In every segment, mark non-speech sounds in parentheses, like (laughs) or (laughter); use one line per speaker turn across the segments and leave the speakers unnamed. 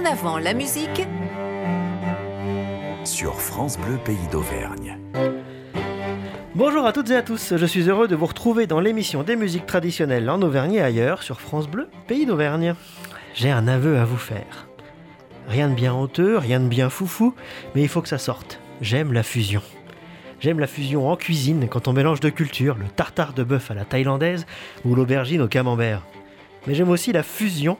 En avant la musique
sur France Bleu Pays d'Auvergne.
Bonjour à toutes et à tous, je suis heureux de vous retrouver dans l'émission des musiques traditionnelles en Auvergne et ailleurs sur France Bleu Pays d'Auvergne. J'ai un aveu à vous faire. Rien de bien honteux, rien de bien foufou, mais il faut que ça sorte. J'aime la fusion. J'aime la fusion en cuisine quand on mélange de cultures, le tartare de bœuf à la thaïlandaise ou l'aubergine au camembert. Mais j'aime aussi la fusion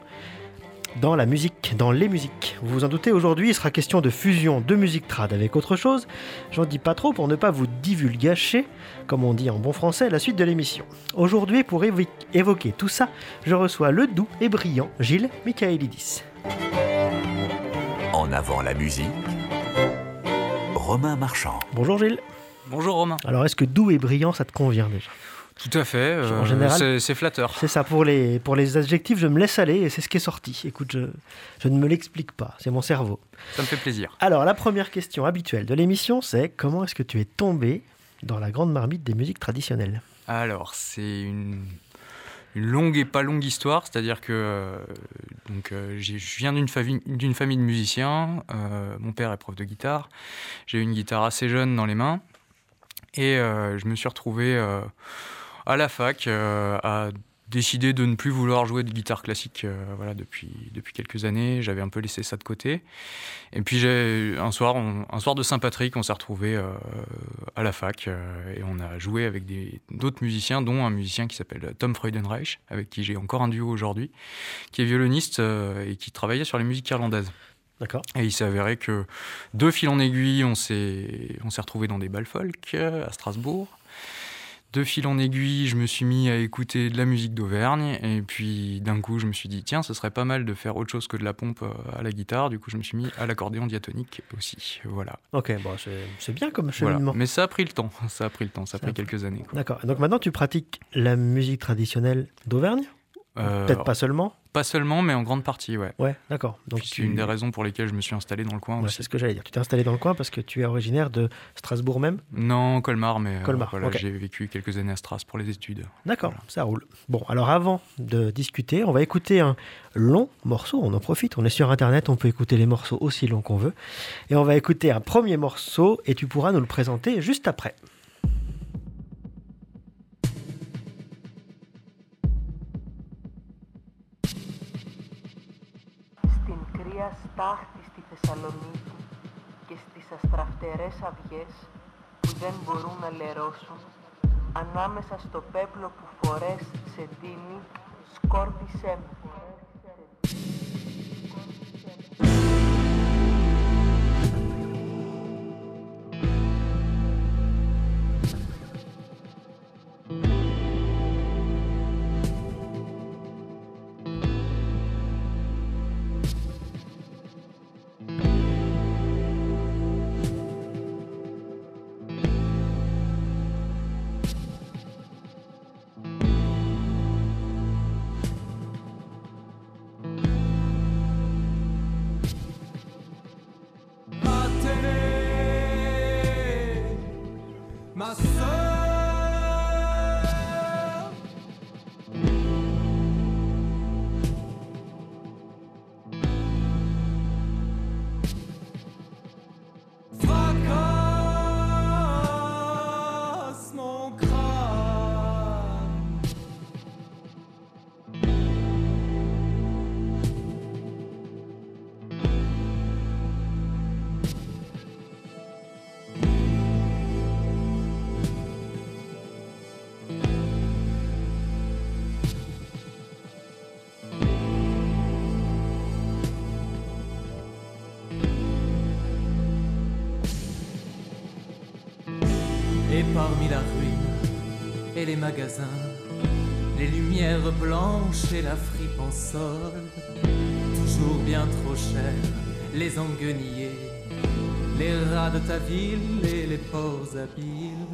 dans la musique, dans les musiques. Vous vous en doutez, aujourd'hui, il sera question de fusion de musique trad avec autre chose. J'en dis pas trop pour ne pas vous divulgacher, comme on dit en bon français, la suite de l'émission. Aujourd'hui, pour évoquer tout ça, je reçois le doux et brillant Gilles Michaelidis.
En avant la musique, Romain Marchand.
Bonjour Gilles.
Bonjour Romain.
Alors est-ce que doux et brillant, ça te convient déjà?
Tout à fait. Euh, en général, c'est flatteur.
C'est ça. Pour les, pour les adjectifs, je me laisse aller et c'est ce qui est sorti. Écoute, je, je ne me l'explique pas. C'est mon cerveau.
Ça me fait plaisir.
Alors, la première question habituelle de l'émission, c'est comment est-ce que tu es tombé dans la grande marmite des musiques traditionnelles?
Alors, c'est une, une, longue et pas longue histoire. C'est-à-dire que euh, donc, euh, je viens d'une famille, d'une famille de musiciens. mon père est prof de guitare. J'ai eu une guitare assez jeune dans les mains. Et je me suis retrouvé à la fac euh, a décidé de ne plus vouloir jouer de guitare classique euh, voilà, depuis, depuis quelques années. J'avais un peu laissé ça de côté. Et puis un soir, un soir de Saint-Patrick, on s'est retrouvé euh, à la fac et on a joué avec d'autres musiciens, dont un musicien qui s'appelle Tom Freudenreich, avec qui j'ai encore un duo aujourd'hui, qui est violoniste et qui travaillait sur les musiques irlandaises.
D'accord.
Et il s'est avéré que deux fils en aiguille, on s'est retrouvé dans des balles folk à Strasbourg de fil en aiguille, je me suis mis à écouter de la musique d'Auvergne. Et puis d'un coup, je me suis dit, tiens, ce serait pas mal de faire autre chose que de la pompe euh, à la guitare. Du coup, je me suis mis à l'accordéon diatonique aussi. Voilà.
Ok, bon, c'est bien comme cheminement.
Mais (laughs) ça a pris le temps. Ça a pris le temps. Ça a pris quelques années.
D'accord. Donc maintenant, tu pratiques la musique traditionnelle d'Auvergne? Euh, Peut-être pas seulement
Pas seulement, mais en grande partie, ouais.
Ouais, d'accord.
Donc c'est une des raisons pour lesquelles je me suis installé dans le coin.
c'est ce que j'allais dire. Tu t'es installé dans le coin parce que tu es originaire de Strasbourg même?
Non, Colmar, mais euh,
Colmar,
j'ai vécu quelques années à Strasbourg pour les études.
D'accord, ça roule. Bon, alors avant de discuter, on va écouter un long morceau. On en profite, on est sur Internet, on peut écouter les morceaux aussi longs qu'on veut. Et on va écouter un premier morceau et tu pourras nous le présenter juste après.
Στάχτη στη Θεσσαλονίκη και στις αστραφτερές αυγές που δεν μπορούν να λερώσουν ανάμεσα στο πέπλο που φορές σε τίνη σκόρπισέ με.
Les magasins, les lumières blanches et la fripe en sol, toujours bien trop cher, les enguenillés, les rats de ta ville et les ports habiles,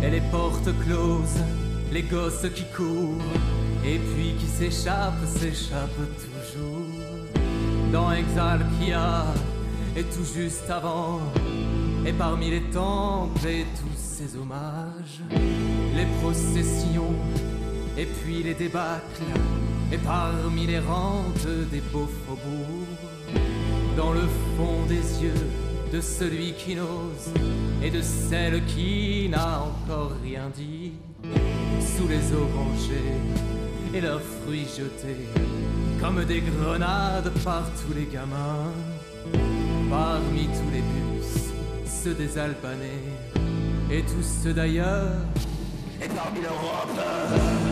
et les portes closes, les gosses qui courent, et puis qui s'échappent, s'échappent toujours. Dans Exalkia et tout juste avant, et parmi les temples et tous ces hommages, les processions et puis les débâcles, et parmi les rentes des beaux faubourgs, dans le fond des yeux de celui qui n'ose et de celle qui n'a encore rien dit, sous les branchées et leurs fruits jetés, comme des grenades par tous les gamins, parmi tous les bus, ceux des Albanais et tous ceux d'ailleurs, et parmi l'Europe.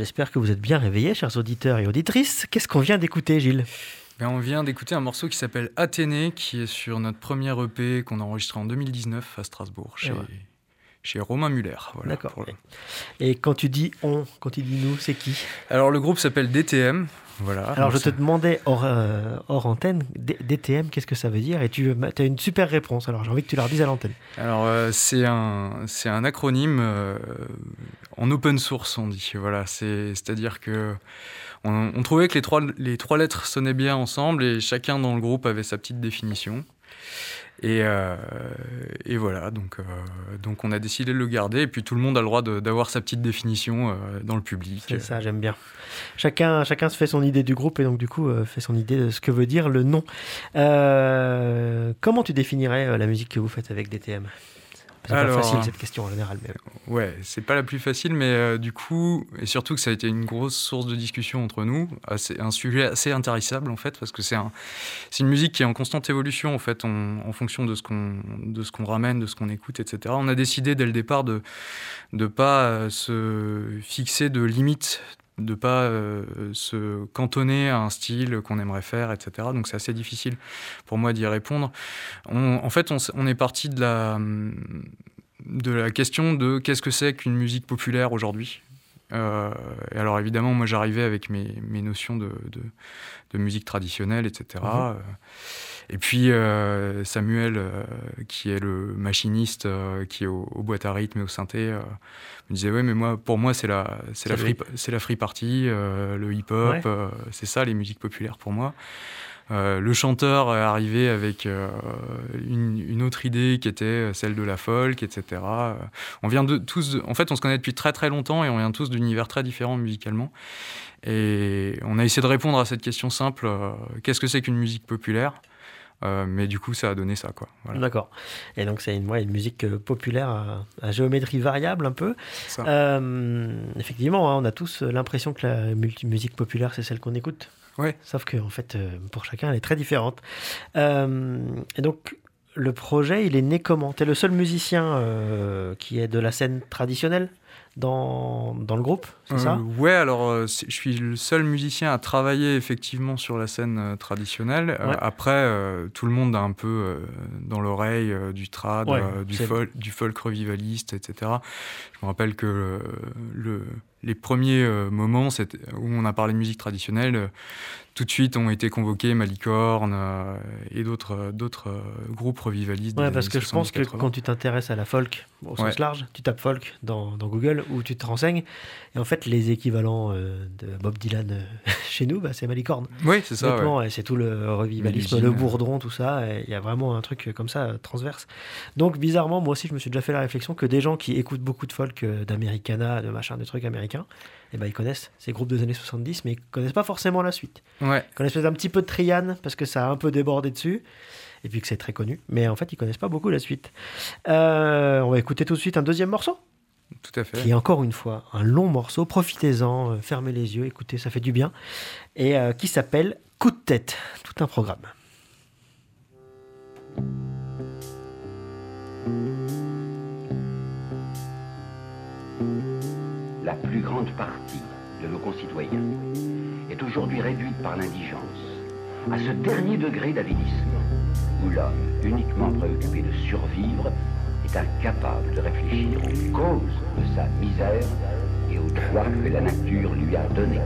J'espère que vous êtes bien réveillés, chers auditeurs et auditrices. Qu'est-ce qu'on vient d'écouter, Gilles?
Ben, on vient d'écouter un morceau qui s'appelle Athénée, qui est sur notre premier EP qu'on a enregistré en 2019 à Strasbourg, chez,
ouais.
chez Romain Muller. Voilà,
D'accord.
le-
Et quand tu dis on, quand tu dis nous, c'est qui?
Alors, le groupe s'appelle DTM. Voilà.
Alors, je te demandais hors, euh, hors antenne, D- DTM, qu'est-ce que ça veut dire? Et tu as une super réponse. Alors, j'ai envie que tu la redises à l'antenne.
Alors, euh, c'est un, c'est un acronyme euh, en open source, on dit. Voilà, c'est, c'est-à-dire que on, trouvait que les trois, les trois lettres sonnaient bien ensemble et chacun dans le groupe avait sa petite définition. Et, euh, et voilà, donc, euh, donc on a décidé de le garder. Et puis tout le monde a le droit d'avoir sa petite définition euh, dans le public.
C'est ça, j'aime bien. Chacun, chacun se fait son idée du groupe et donc, du coup, fait son idée de ce que veut dire le nom. Comment tu définirais la musique que vous faites avec DTM C'est pas facile cette question en général. Mais...
Ouais, c'est pas la plus facile, mais euh, du coup, et surtout que ça a été une grosse source de discussion entre nous, assez- un sujet assez intarissable en fait, parce que c'est un, c'est une musique qui est en constante évolution en fait, on- en fonction de ce qu'on, qu'on ramène, de ce qu'on écoute, etc. On a décidé dès le départ de de pas euh, se fixer de limites de pas euh, se cantonner à un style qu'on aimerait faire, etc. Donc c'est assez difficile pour moi d'y répondre. On- en fait, on, est parti de la, de la question de qu'est-ce que c'est qu'une musique populaire aujourd'hui. Euh, et alors évidemment, moi j'arrivais avec mes, mes notions de, de, de musique traditionnelle, etc. Euh, Et puis euh, Samuel, euh, qui est le machiniste, euh, qui est au, au boîte à rythme et au synthé, me disait ouais mais moi pour moi c'est la c'est la free c'est la free party, le hip hop,
Ouais.
c'est ça les musiques populaires pour moi. Le chanteur est arrivé avec une, une autre idée qui était celle de la folk, etc. On vient de tous, en fait, on se connaît depuis très très longtemps et on vient tous d'univers très différents musicalement. Et on a essayé de répondre à cette question simple qu'est-ce que c'est qu'une musique populaire? Euh, Mais du coup, ça a donné ça, quoi. Voilà.
D'accord. Et donc, c'est une, ouais, une musique euh, populaire à, à géométrie variable un peu. Euh, effectivement, hein, on a tous l'impression que la musique populaire, c'est celle qu'on écoute.
Ouais.
Sauf que, en fait, pour chacun, elle est très différente. Et donc, le projet, il est né comment? Tu es le seul musicien euh, qui est de la scène traditionnelle? Dans, dans le groupe, c'est
Euh,
ça
Ouais, alors euh, je suis le seul musicien à travailler effectivement sur la scène euh, traditionnelle. Euh,
Ouais.
après, euh, tout le monde a un peu euh, dans l'oreille euh, du trad,
Ouais,
euh, du, folk, du folk revivaliste, etc. Je me rappelle que euh, le, les premiers euh, moments où on a parlé de musique traditionnelle, euh, tout de suite ont été convoqués Malicorne euh, et d'autres d'autres groupes revivalistes.
Ouais, parce que je pense que
70-80.
quand tu t'intéresses à la folk au sens
Ouais.
large, tu tapes folk dans, dans Google ou tu te renseignes. Et en fait, les équivalents de Bob Dylan (laughs) chez nous, bah, c'est Malicorne.
Oui, c'est ça. ouais.
C'est tout le revivalisme, le bourdon, tout ça. Il y a vraiment un truc comme ça, transverse. Donc, bizarrement, moi aussi, je me suis déjà fait la réflexion que des gens qui écoutent beaucoup de folk, d'Americana, de machin, de trucs américains, eh ben, ils connaissent ces groupes des années 70, mais ils connaissent pas forcément la suite.
Ouais.
Ils connaissent peut-être un petit peu de Trian, parce que ça a un peu débordé dessus, et puis que c'est très connu. Mais en fait, ils connaissent pas beaucoup la suite. Euh, on va écouter tout de suite un deuxième morceau,
Tout à fait.
qui est encore une fois un long morceau. Profitez-en, euh, fermez les yeux, écoutez, ça fait du bien. Et euh, qui s'appelle Coup de tête. Tout un programme.
La plus grande partie de nos concitoyens est aujourd'hui réduite par l'indigence à ce dernier degré d'avilissement où l'homme, uniquement préoccupé de survivre, est incapable de réfléchir aux causes de sa misère et aux droits que la nature lui a donnés.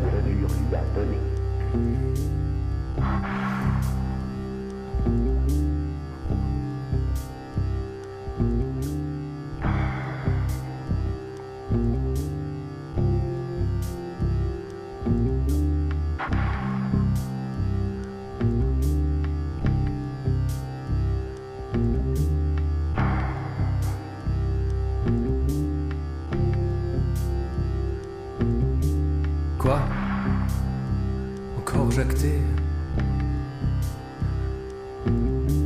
Quoi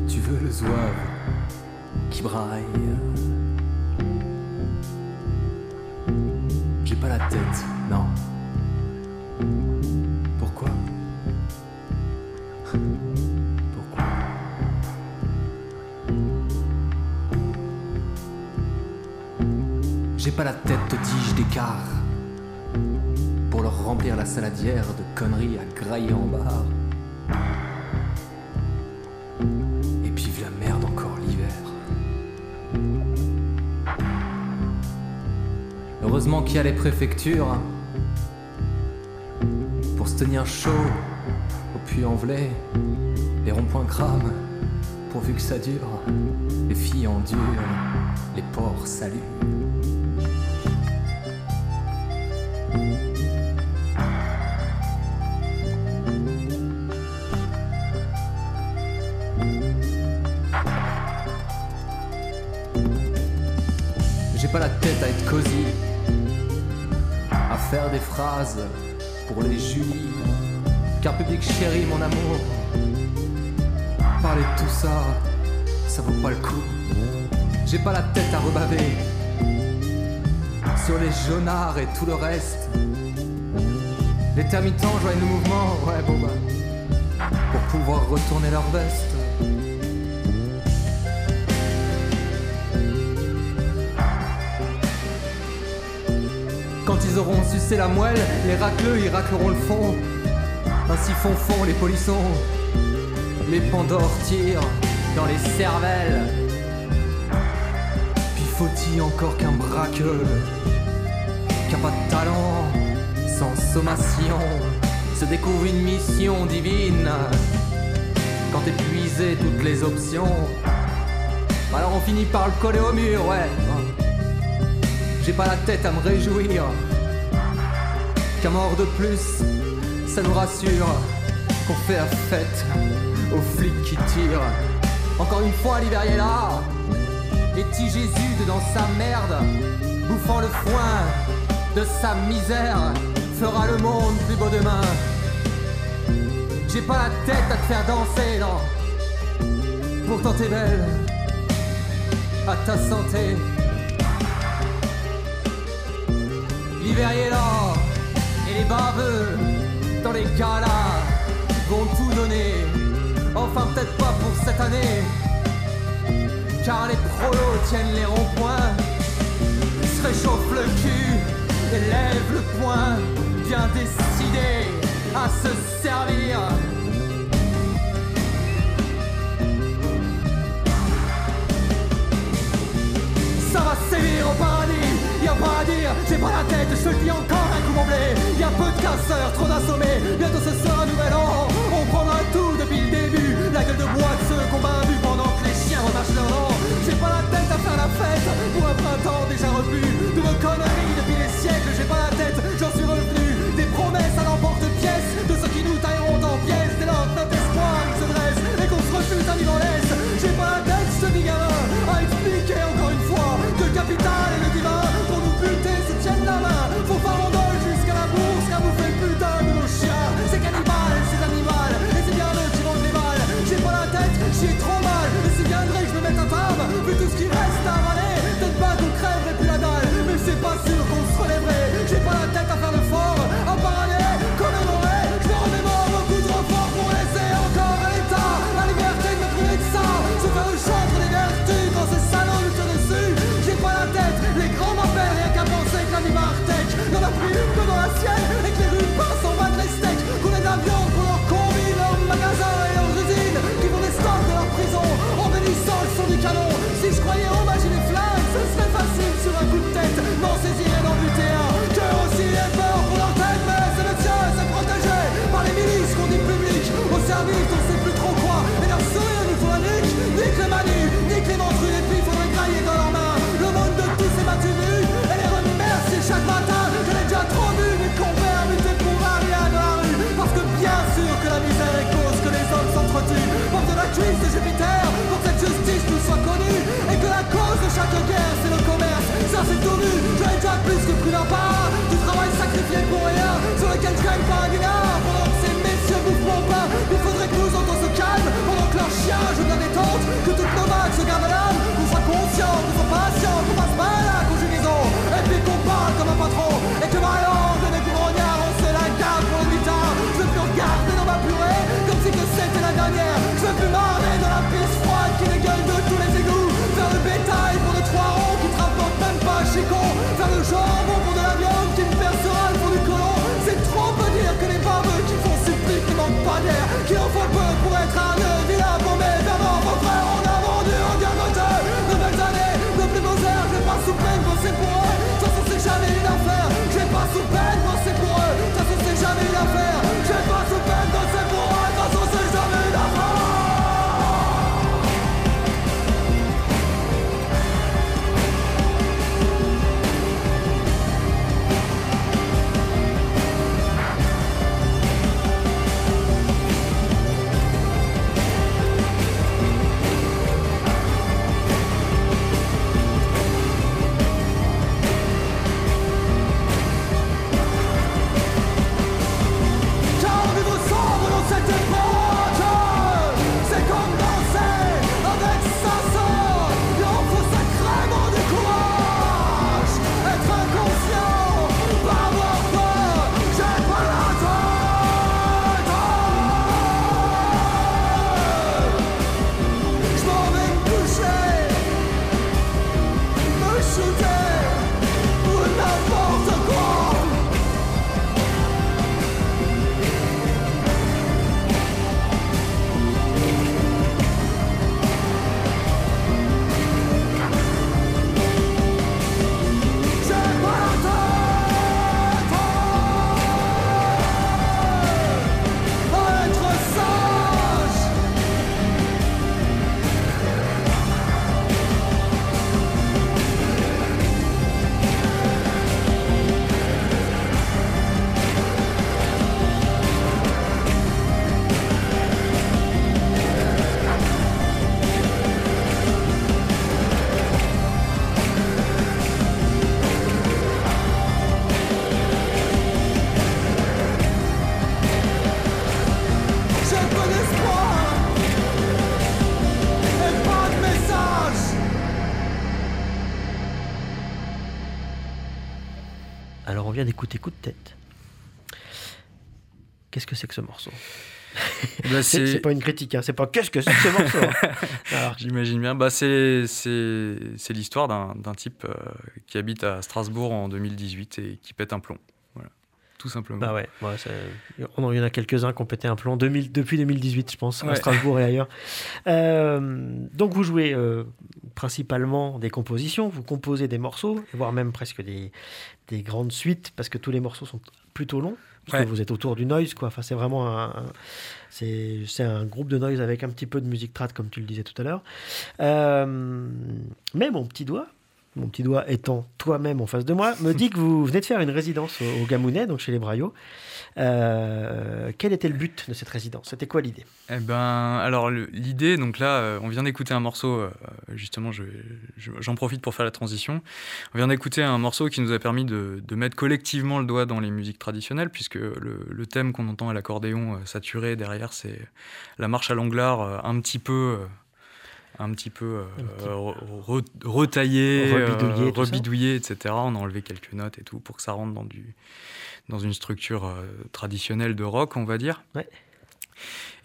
Tu veux le zouave qui braille J'ai pas la tête, non. Pourquoi? Pourquoi? J'ai pas la tête, te dis-je, d'écart. Remplir la saladière de conneries à grailler en bar. Et puis la merde encore l'hiver. Heureusement qu'il y a les préfectures pour se tenir chaud au puy-en-velay. Les ronds-points crament pourvu que ça dure. Les filles endurent, les porcs saluent. Tête à être cosy, à faire des phrases pour les Julie, car public chéri mon amour. Parler de tout ça, ça vaut pas le coup. J'ai pas la tête à rebaver sur les jaunards et tout le reste. Les termitents joignent le mouvement, ouais bon bah, pour pouvoir retourner leur veste. Ils auront sucé la moelle, les racleux ils racleront le fond. Ainsi font fond les polissons. Les pandores tirent dans les cervelles. Puis faut-il encore qu'un braqueux, qui a pas de talent, sans sommation, se découvre une mission divine? Quand épuisé toutes les options, alors on finit par le coller au mur, ouais. J'ai pas la tête à me réjouir qu'un mort de plus, ça nous rassure qu'on fait la fête aux flics qui tirent. Encore une fois, l'hiver est là, et petit Jésus dans sa merde, bouffant le foin de sa misère, fera le monde plus beau demain. J'ai pas la tête à te faire danser, non. Pourtant t'es belle, à ta santé. L'hiver est là, les baveux dans les galas vont tout donner. Enfin, peut-être pas pour cette année, car les prolos tiennent les ronds-points, se réchauffent le cul et lèvent le poing, bien décidés à se servir. Ça va sévir au paradis, pas dire, j'ai pas la tête, je te le dis encore un coup mon blé. Y a peu de casseurs, trop d'assommés, bientôt ce sera un
把时空，咱们说过不能。
Bah,
C'est pas une critique, hein, c'est pas qu'est-ce que c'est que ce (laughs) morceau. hein.
J'imagine bien. Bah, c'est l'histoire d'un type euh, qui habite à Strasbourg en 2018 et qui pète un plomb. Voilà, tout simplement.
bah ouais, on- il y en a quelques-uns qui ont pété un plomb 2000 depuis 2018, je pense, à. Strasbourg et ailleurs. Euh, donc vous jouez euh, principalement des compositions, vous composez des morceaux, voire même presque des, des grandes suites, parce que tous les morceaux sont plutôt longs. Parce
Ouais.
que vous êtes autour du noise, quoi. Enfin, c'est vraiment un, un- c'est, c'est un groupe de noise avec un petit peu de musique trad, comme tu le disais tout à l'heure. Euh, mais mon petit doigt, mon petit doigt étant toi-même en face de moi, me dit que vous venez de faire une résidence au, au Gamounet, donc chez les Braillots. Euh, quel était le but de cette résidence? C'était quoi l'idée?
Eh ben, alors l'idée, donc là, euh, on vient d'écouter un morceau, euh, justement, je- je- j'en profite pour faire la transition. On vient d'écouter un morceau qui nous a permis de, mettre collectivement le doigt dans les musiques traditionnelles, puisque le, le thème qu'on entend à l'accordéon saturé derrière, c'est la marche à l'anglar, euh, un petit peu. Un petit peu euh, re- retaillé,
Rebidouillé,
euh, rebidouillé, etc. On a enlevé quelques notes et tout pour que ça rentre dans, du, dans une structure euh, traditionnelle de rock, on va dire.
Ouais.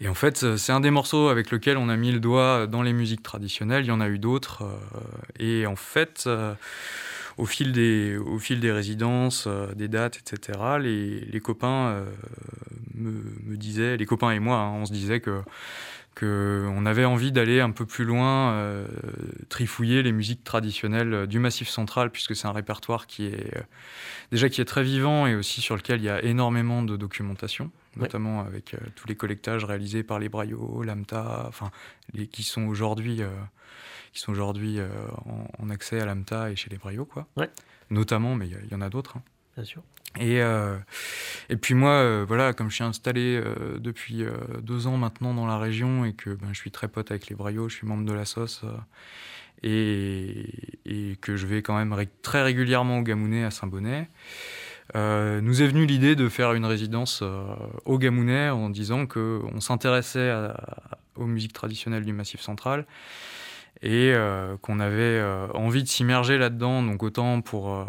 Et en fait, c'est un des morceaux avec lequel on a mis le doigt dans les musiques traditionnelles. Il y en a eu d'autres. euh, et en fait, au, fil des, au fil des résidences, des dates, etc., les, les copains me, me disaient, les copains et moi, hein, on se disait que que on avait envie d'aller un peu plus loin, euh, trifouiller les musiques traditionnelles euh, du Massif central, puisque c'est un répertoire qui est euh, déjà qui est très vivant et aussi sur lequel il y a énormément de documentation,
Ouais.
notamment avec euh, tous les collectages réalisés par les Braillots, l'AMTA, enfin les qui sont aujourd'hui qui sont aujourd'hui en, en accès à l'AMTA et chez les Braillots, quoi.
Ouais.
Notamment, mais il y a- il y, en a d'autres. hein.
Bien sûr.
Et, euh, et puis moi, euh, voilà, comme je suis installé euh, depuis euh, deux ans maintenant dans la région et que ben, je suis très pote avec les Braillots, je suis membre de la sauce euh, et, et que je vais quand même très régulièrement au Gamounet à Saint-Bonnet, nous est venue l'idée de faire une résidence au Gamounet en disant qu'on s'intéressait aux musiques traditionnelles du Massif central et qu'on avait envie de s'immerger là-dedans, donc autant pour,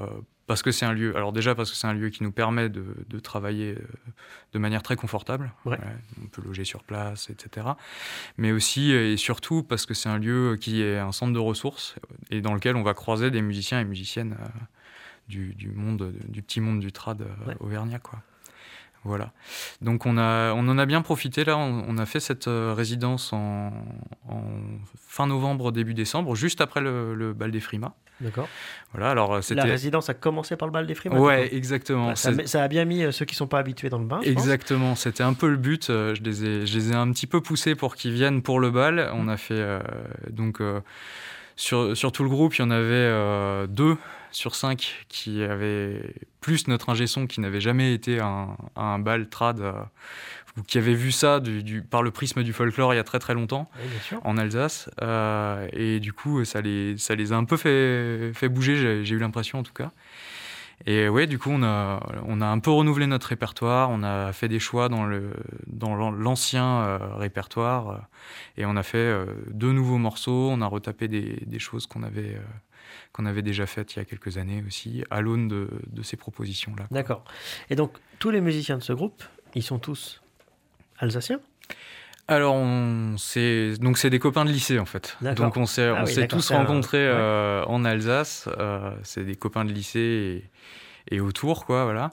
parce que c'est un lieu, alors déjà parce que c'est un lieu qui nous permet de, de travailler euh, de manière très confortable,
Ouais.
on peut loger sur place, etc. Mais aussi et surtout parce que c'est un lieu qui est un centre de ressources et dans lequel on va croiser des musiciens et musiciennes euh, du, du monde, du petit monde du trad euh,
Ouais.
auvergnat, quoi. Voilà. Donc on, a, on en a bien profité là. On, on a fait cette euh, résidence en, en fin novembre, début décembre, juste après le, le bal des frimas.
D'accord.
Voilà. Alors euh,
La résidence a commencé par le bal des frimas.
Ouais, exactement.
Ouais, ça, a bien mis euh, ceux qui sont pas habitués dans le bain.
Exactement, c'était un peu le but. Je les ai, je les ai un petit peu poussés pour qu'ils viennent pour le bal. On a fait euh, donc euh, sur, sur tout le groupe, il y en avait euh, deux sur cinq qui avaient plus notre ingé son qui n'avait jamais été à un, à un bal trad euh, ou qui avait vu ça du, du- par le prisme du folklore il y a très très longtemps
Oui,
en Alsace. Euh, et du coup, ça les, ça les a un peu fait, fait bouger, j'ai eu l'impression en tout cas. Et ouais, du coup, on a, on a un peu renouvelé notre répertoire, on a fait des choix dans le dans l'an- l'ancien euh, répertoire, et on a fait deux nouveaux morceaux, on a retapé des, des choses qu'on avait, qu'on avait déjà faites il y a quelques années aussi, à l'aune de, de ces propositions-là.
D'accord. Et donc, tous les musiciens de ce groupe, ils sont tous alsaciens?
Alors, on, c'est, donc c'est des copains de lycée en fait. Donc on s'est,
Ah oui,
tous
un-
rencontrés
ouais.
euh, en Alsace. euh, c'est des copains de lycée et, et autour, quoi, voilà.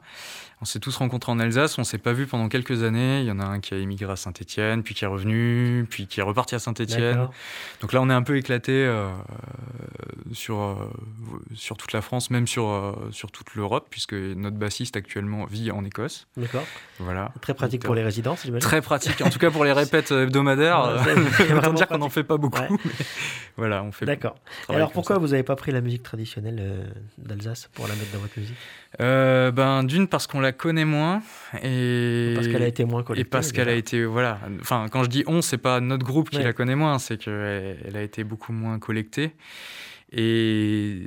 On s'est tous rencontrés en Alsace, on s'est pas vus pendant quelques années. Il y en a un qui a émigré à Saint-Étienne, puis qui est revenu, puis qui est reparti à Saint-Étienne. Donc là, on est un peu éclaté euh, sur, euh, sur toute la France, même sur, euh, sur toute l'Europe, puisque notre bassiste actuellement vit en Écosse.
D'accord.
Voilà.
Très pratique
Donc,
pour les résidences, j'imagine.
Très pratique, en tout cas pour les répètes (laughs) hebdomadaires. (laughs) Autant dire qu'on n'en fait pas beaucoup.
Ouais.
mais voilà, on fait.
D'accord. Alors pourquoi
ça.
vous n'avez pas pris la musique traditionnelle d'Alsace pour la mettre dans votre musique?
Euh, Ben d'une parce qu'on la connaît moins et
Parce qu'elle a été moins
et
collectée.
parce qu'elle a été voilà. Enfin, quand je dis on, c'est pas notre groupe qui
Ouais.
la connaît moins, c'est qu'elle elle a été beaucoup moins collectée et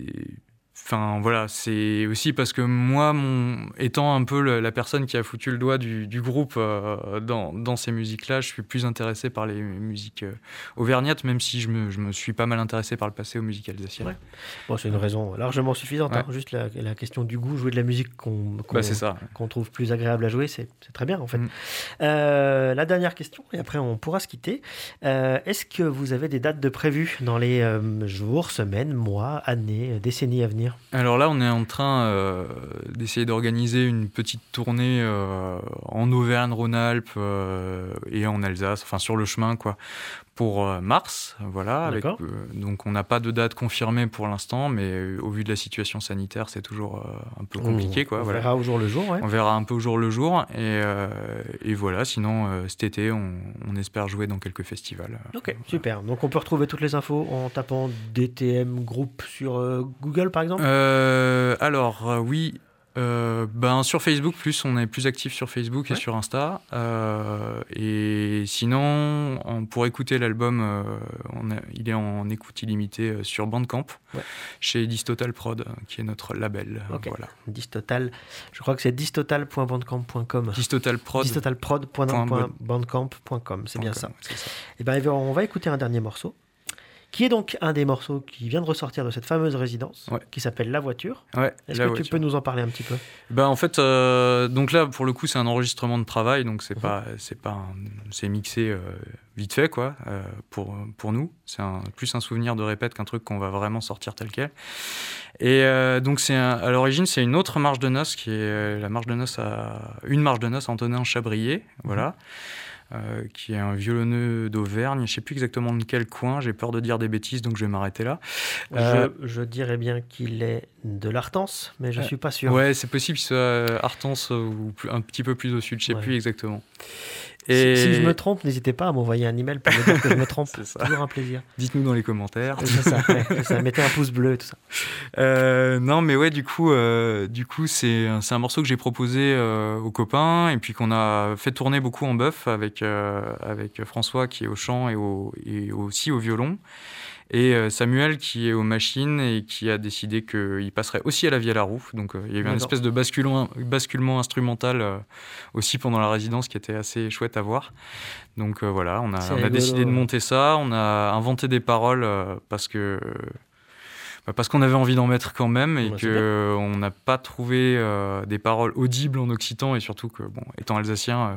Enfin voilà, c'est aussi parce que moi, mon, étant un peu le- la personne qui a foutu le doigt du, du groupe euh, dans, dans ces musiques-là, je suis plus intéressé par les musiques euh, auvergnates, même si je me, je me suis pas mal intéressé par le passé aux musiques alsaciennes.
Ouais. Bon, c'est une raison largement suffisante.
Ouais.
hein. Juste la, la question du goût, jouer de la musique qu'on
Bah,
trouve plus agréable à jouer, c'est très bien en fait.
Mm.
Euh, la dernière question, et après on pourra se quitter. Euh, Est-ce que vous avez des dates de prévues dans les jours, semaines, mois, années, décennies à venir?
Alors là, on est en train euh, d'essayer d'organiser une petite tournée euh, en Auvergne-Rhône-Alpes euh, et en Alsace, enfin sur le chemin, quoi, pour euh, mars. Voilà. avec, euh, donc on n'a pas de date confirmée pour l'instant, mais euh, au vu de la situation sanitaire, c'est toujours euh, un peu compliqué,
on,
quoi.
on
voilà.
verra au jour le jour. ouais.
On verra un peu au jour le jour. Et, et voilà, sinon, cet été, on, on espère jouer dans quelques festivals.
Ok, super. Donc on peut retrouver toutes les infos en tapant DTM Group sur Google par exemple?
Alors, oui. Euh, ben, sur Facebook, plus on est plus actif sur Facebook
Ouais.
et sur Insta. Euh, et sinon, on- pour écouter l'album, euh, on a- il est en écoute illimitée sur Bandcamp,
Ouais.
chez Distotal Prod, qui est notre label.
Ok.
Voilà.
Distotal, je crois que c'est distotal.bandcamp.com.
Distotal Prod.
Distotalprod.bandcamp.com, c'est bien ça.
ça.
Et ben, on va écouter un dernier morceau, qui est donc un des morceaux qui vient de ressortir de cette fameuse résidence,
Ouais.
qui s'appelle La Voiture.
Ouais,
Est-ce que tu peux nous en parler un petit peu?
Ben en fait, euh, donc là pour le coup c'est un enregistrement de travail, donc
Mhm.
c'est pas c'est pas c'est mixé euh, vite fait quoi euh, pour pour nous. C'est plus un souvenir de répète qu'un truc qu'on va vraiment sortir tel quel. Et donc c'est à l'origine c'est une autre marche de noces qui est la marche de noces à une marche de noces à Antonin Chabrier, voilà. Euh, qui est un violonneux d'Auvergne, je sais plus exactement de quel coin, j'ai peur de dire des bêtises donc je vais m'arrêter là. Euh,
je, je dirais bien qu'il est de l'Artense, mais je
Euh,
suis pas sûr.
Ouais, c'est possible qu'il soit euh, Artense euh, ou un petit peu plus au sud, je sais
Ouais.
plus exactement.
Si-
Et
Si, je me trompe, n'hésitez pas à m'envoyer un email pour me dire que je me trompe. (laughs)
C'est
toujours un plaisir.
dites-nous dans les commentaires.
C'est ça, ouais, c'est ça. Mettez un pouce bleu et tout ça. (laughs)
Euh, non, mais ouais, du coup, euh, du coup, c'est un- c'est un morceau que j'ai proposé euh, aux copains et puis qu'on a fait tourner beaucoup en bœuf avec euh, avec François qui est au chant et, au, et aussi au violon. Et euh, Samuel qui est aux machines et qui a décidé qu'il passerait aussi à la vie à la roue. Donc euh, il y a eu un
D'accord.
espèce de basculement, basculement instrumental euh, aussi pendant la résidence qui était assez chouette à voir. Donc voilà, on a, on décidé de monter ça, on a inventé des paroles parce que bah, parce qu'on avait envie d'en mettre quand même et
Bah, c'est
que on n'a pas trouvé euh, des paroles audibles en occitan et surtout que bon étant alsacien euh,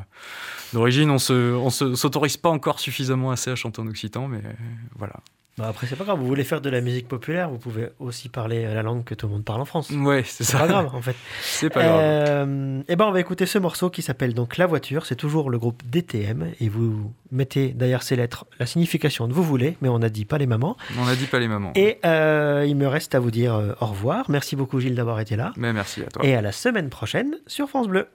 d'origine on se on se- s'autorise pas encore suffisamment assez à chanter en occitan mais euh, voilà
Bah, après, c'est pas grave. Vous voulez faire de la musique populaire, vous pouvez aussi parler la langue que tout le monde parle en France.
ouais c'est
C'est
ça
pas grave, en fait. (laughs)
c'est pas grave
Euh, et ben, on va écouter ce morceau qui s'appelle donc La Voiture. C'est toujours le groupe DTM. Et vous mettez derrière ces lettres la signification de vous voulez, mais on n'a dit pas les mamans.
on a dit pas les mamans
Et euh, il me reste à vous dire euh, au revoir. Merci beaucoup, Gilles, d'avoir été là.
mais merci à toi
Et à la semaine prochaine sur France Bleu.